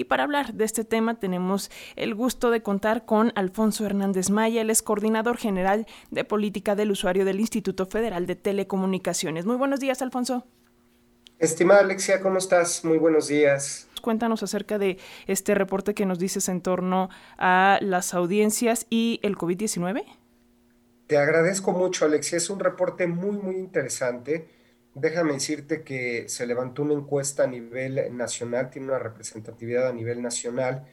Y para hablar de este tema tenemos el gusto de contar con Alfonso Hernández Maya, el es coordinador general de política del usuario del Instituto Federal de Telecomunicaciones. Muy buenos días, Alfonso. Estimada Alexia, ¿cómo estás? Muy buenos días. Cuéntanos acerca de este reporte que nos dices en torno a las audiencias y el COVID-19. Te agradezco mucho, Alexia. Es un reporte muy, muy interesante. Déjame decirte que se levantó una encuesta a nivel nacional, tiene una representatividad a nivel nacional.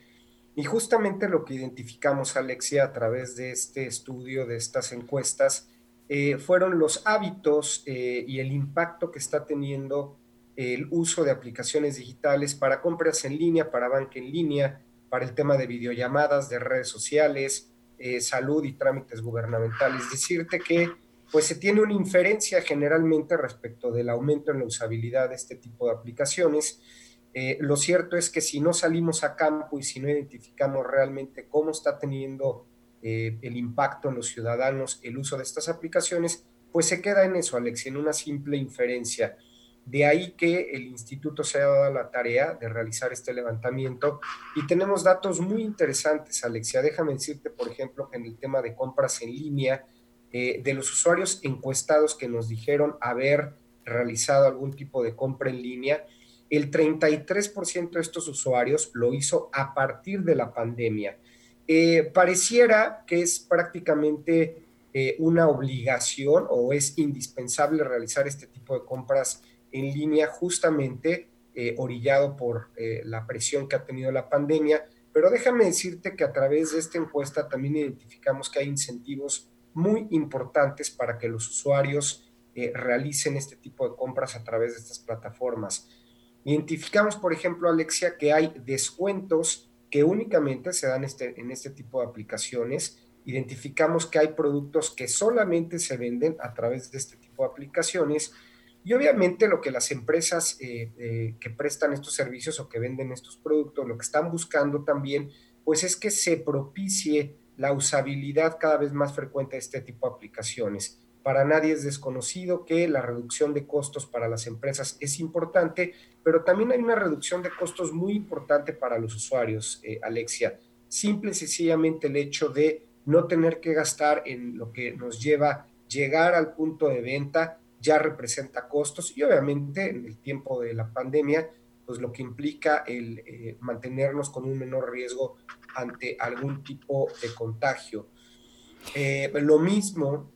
Y justamente lo que identificamos, Alexia, a través de este estudio, de estas encuestas, eh, fueron los hábitos eh, y el impacto que está teniendo el uso de aplicaciones digitales para compras en línea, para banca en línea, para el tema de videollamadas, de redes sociales, eh, salud y trámites gubernamentales. Decirte que pues se tiene una inferencia generalmente respecto del aumento en la usabilidad de este tipo de aplicaciones. Eh, lo cierto es que si no salimos a campo y si no identificamos realmente cómo está teniendo eh, el impacto en los ciudadanos el uso de estas aplicaciones, pues se queda en eso, Alex, en una simple inferencia. De ahí que el instituto se haya dado la tarea de realizar este levantamiento y tenemos datos muy interesantes, Alexia. Déjame decirte, por ejemplo, que en el tema de compras en línea, eh, de los usuarios encuestados que nos dijeron haber realizado algún tipo de compra en línea, el 33% de estos usuarios lo hizo a partir de la pandemia. Eh, pareciera que es prácticamente eh, una obligación o es indispensable realizar este tipo de compras en línea justamente orillado por la presión que ha tenido la pandemia. Pero déjame decirte que a través de esta encuesta también identificamos que hay incentivos muy importantes para que los usuarios eh, realicen este tipo de compras a través de estas plataformas. Identificamos, por ejemplo, Alexia, que hay descuentos que únicamente se dan este, en este tipo de aplicaciones. Identificamos que hay productos que solamente se venden a través de este tipo de aplicaciones y obviamente lo que las empresas eh, eh, que prestan estos servicios o que venden estos productos, lo que están buscando también, pues es que se propicie la usabilidad cada vez más frecuente de este tipo de aplicaciones. Para nadie es desconocido que la reducción de costos para las empresas es importante, pero también hay una reducción de costos muy importante para los usuarios, eh, Alexia. Simple y sencillamente el hecho de no tener que gastar en lo que nos lleva llegar al punto de venta ya representa costos y obviamente en el tiempo de la pandemia, pues lo que implica el eh, mantenernos con un menor riesgo ante algún tipo de contagio. Eh, lo mismo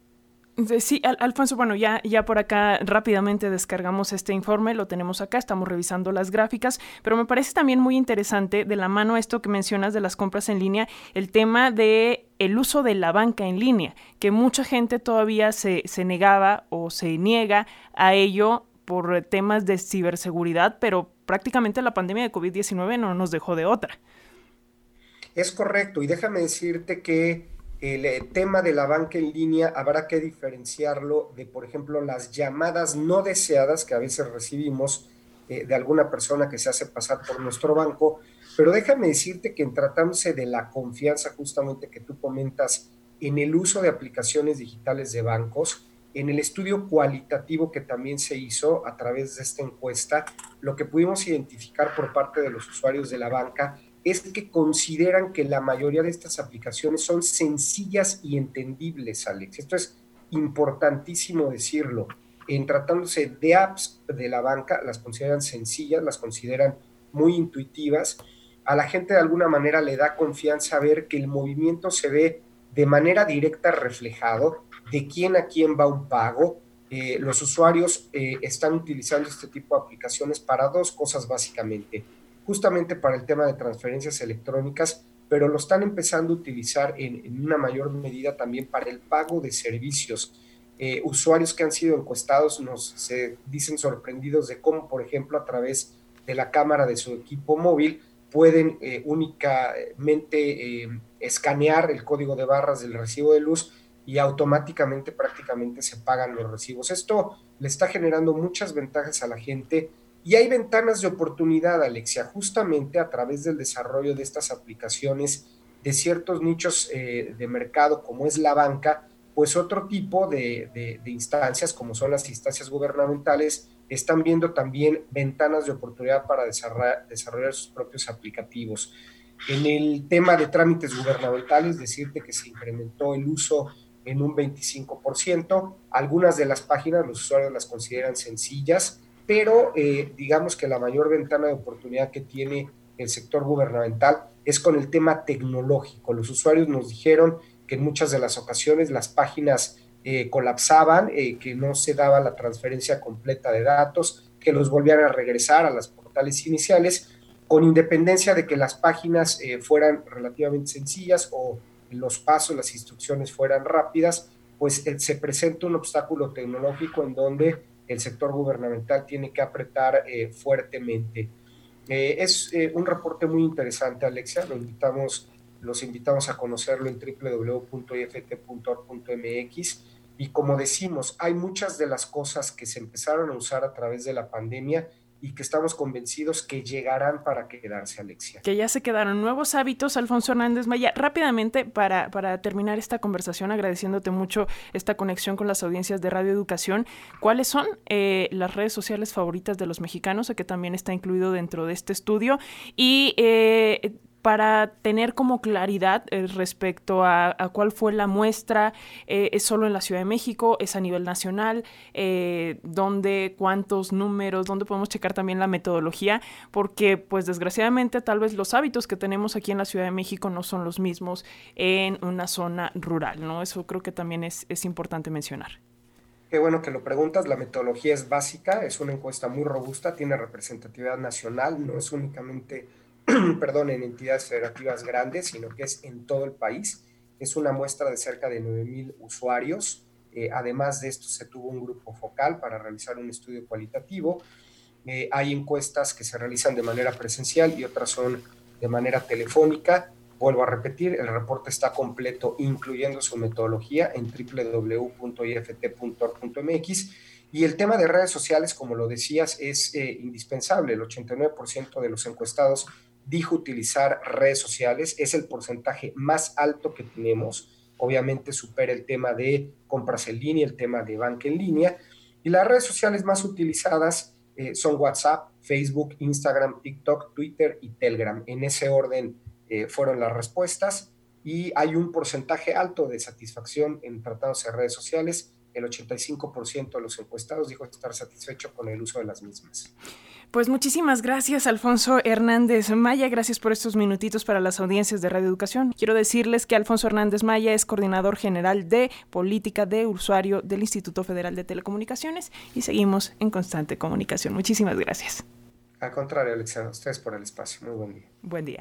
Sí, Alfonso, bueno, ya, ya por acá rápidamente descargamos este informe, lo tenemos acá, estamos revisando las gráficas, pero me parece también muy interesante de la mano esto que mencionas de las compras en línea, el tema de el uso de la banca en línea, que mucha gente todavía se, se negaba o se niega a ello por temas de ciberseguridad, pero prácticamente la pandemia de COVID-19 no nos dejó de otra. Es correcto, y déjame decirte que el eh, tema de la banca en línea habrá que diferenciarlo de, por ejemplo, las llamadas no deseadas que a veces recibimos eh, de alguna persona que se hace pasar por nuestro banco. Pero déjame decirte que en tratándose de la confianza justamente que tú comentas en el uso de aplicaciones digitales de bancos, en el estudio cualitativo que también se hizo a través de esta encuesta, lo que pudimos identificar por parte de los usuarios de la banca es que consideran que la mayoría de estas aplicaciones son sencillas y entendibles, Alex. Esto es importantísimo decirlo. En tratándose de apps de la banca, las consideran sencillas, las consideran muy intuitivas. A la gente de alguna manera le da confianza ver que el movimiento se ve de manera directa reflejado, de quién a quién va un pago. Eh, los usuarios eh, están utilizando este tipo de aplicaciones para dos cosas básicamente justamente para el tema de transferencias electrónicas, pero lo están empezando a utilizar en, una mayor medida también para el pago de servicios. Eh, usuarios que han sido encuestados nos se dicen sorprendidos de cómo, por ejemplo, a través de la cámara de su equipo móvil pueden únicamente escanear el código de barras del recibo de luz y automáticamente prácticamente se pagan los recibos. Esto le está generando muchas ventajas a la gente y hay ventanas de oportunidad, Alexia, justamente a través del desarrollo de estas aplicaciones de ciertos nichos eh, de mercado, como es la banca, pues otro tipo de, instancias, como son las instancias gubernamentales, están viendo también ventanas de oportunidad para desarrollar, sus propios aplicativos. En el tema de trámites gubernamentales, decirte que se incrementó el uso en un 25%. Algunas de las páginas los usuarios las consideran sencillas, pero eh, digamos que la mayor ventana de oportunidad que tiene el sector gubernamental es con el tema tecnológico. Los usuarios nos dijeron que en muchas de las ocasiones las páginas eh, colapsaban, eh, que no se daba la transferencia completa de datos, que los volvían a regresar a las portales iniciales, con independencia de que las páginas eh, fueran relativamente sencillas o los pasos, las instrucciones fueran rápidas, pues se presenta un obstáculo tecnológico en donde el sector gubernamental tiene que apretar fuertemente. es un reporte muy interesante, Alexia, lo invitamos los invitamos a conocerlo en www.ift.org.mx. Y como decimos, hay muchas de las cosas que se empezaron a usar a través de la pandemia y que estamos convencidos que llegarán para quedarse, Alexia. Que ya se quedaron nuevos hábitos, Alfonso Hernández Maya. Rápidamente, para, para terminar esta conversación, agradeciéndote mucho esta conexión con las audiencias de Radio Educación, ¿cuáles son eh, las redes sociales favoritas de los mexicanos, que también está incluido dentro de este estudio? Y eh, para tener como claridad eh, respecto a, cuál fue la muestra, eh, es solo en la Ciudad de México, es a nivel nacional, eh, dónde, cuántos números, dónde podemos checar también la metodología, porque pues desgraciadamente tal vez los hábitos que tenemos aquí en la Ciudad de México no son los mismos en una zona rural, ¿no? Eso creo que también es, es importante mencionar. Qué bueno que lo preguntas, la metodología es básica, es una encuesta muy robusta, tiene representatividad nacional, no es únicamente perdón, en entidades federativas grandes, sino que es en todo el país. Es una muestra de cerca de 9.000 usuarios. Eh, además de esto, se tuvo un grupo focal para realizar un estudio cualitativo. Eh, hay encuestas que se realizan de manera presencial y otras son de manera telefónica. Vuelvo a repetir, el reporte está completo, incluyendo su metodología, en www.ift.org.mx. Y el tema de redes sociales, como lo decías, es eh, indispensable. El 89% de los encuestados dijo utilizar redes sociales, es el porcentaje más alto que tenemos, obviamente supera el tema de compras en línea, el tema de banca en línea, y las redes sociales más utilizadas eh, son WhatsApp, Facebook, Instagram, TikTok, Twitter y Telegram. En ese orden eh, fueron las respuestas y hay un porcentaje alto de satisfacción en tratándose de redes sociales. El 85% de los encuestados dijo estar satisfecho con el uso de las mismas. Pues muchísimas gracias, Alfonso Hernández Maya. Gracias por estos minutitos para las audiencias de Radio Educación. Quiero decirles que Alfonso Hernández Maya es coordinador general de política de usuario del Instituto Federal de Telecomunicaciones y seguimos en constante comunicación. Muchísimas gracias. Al contrario, Alexandra, ustedes por el espacio. Muy buen día. Buen día.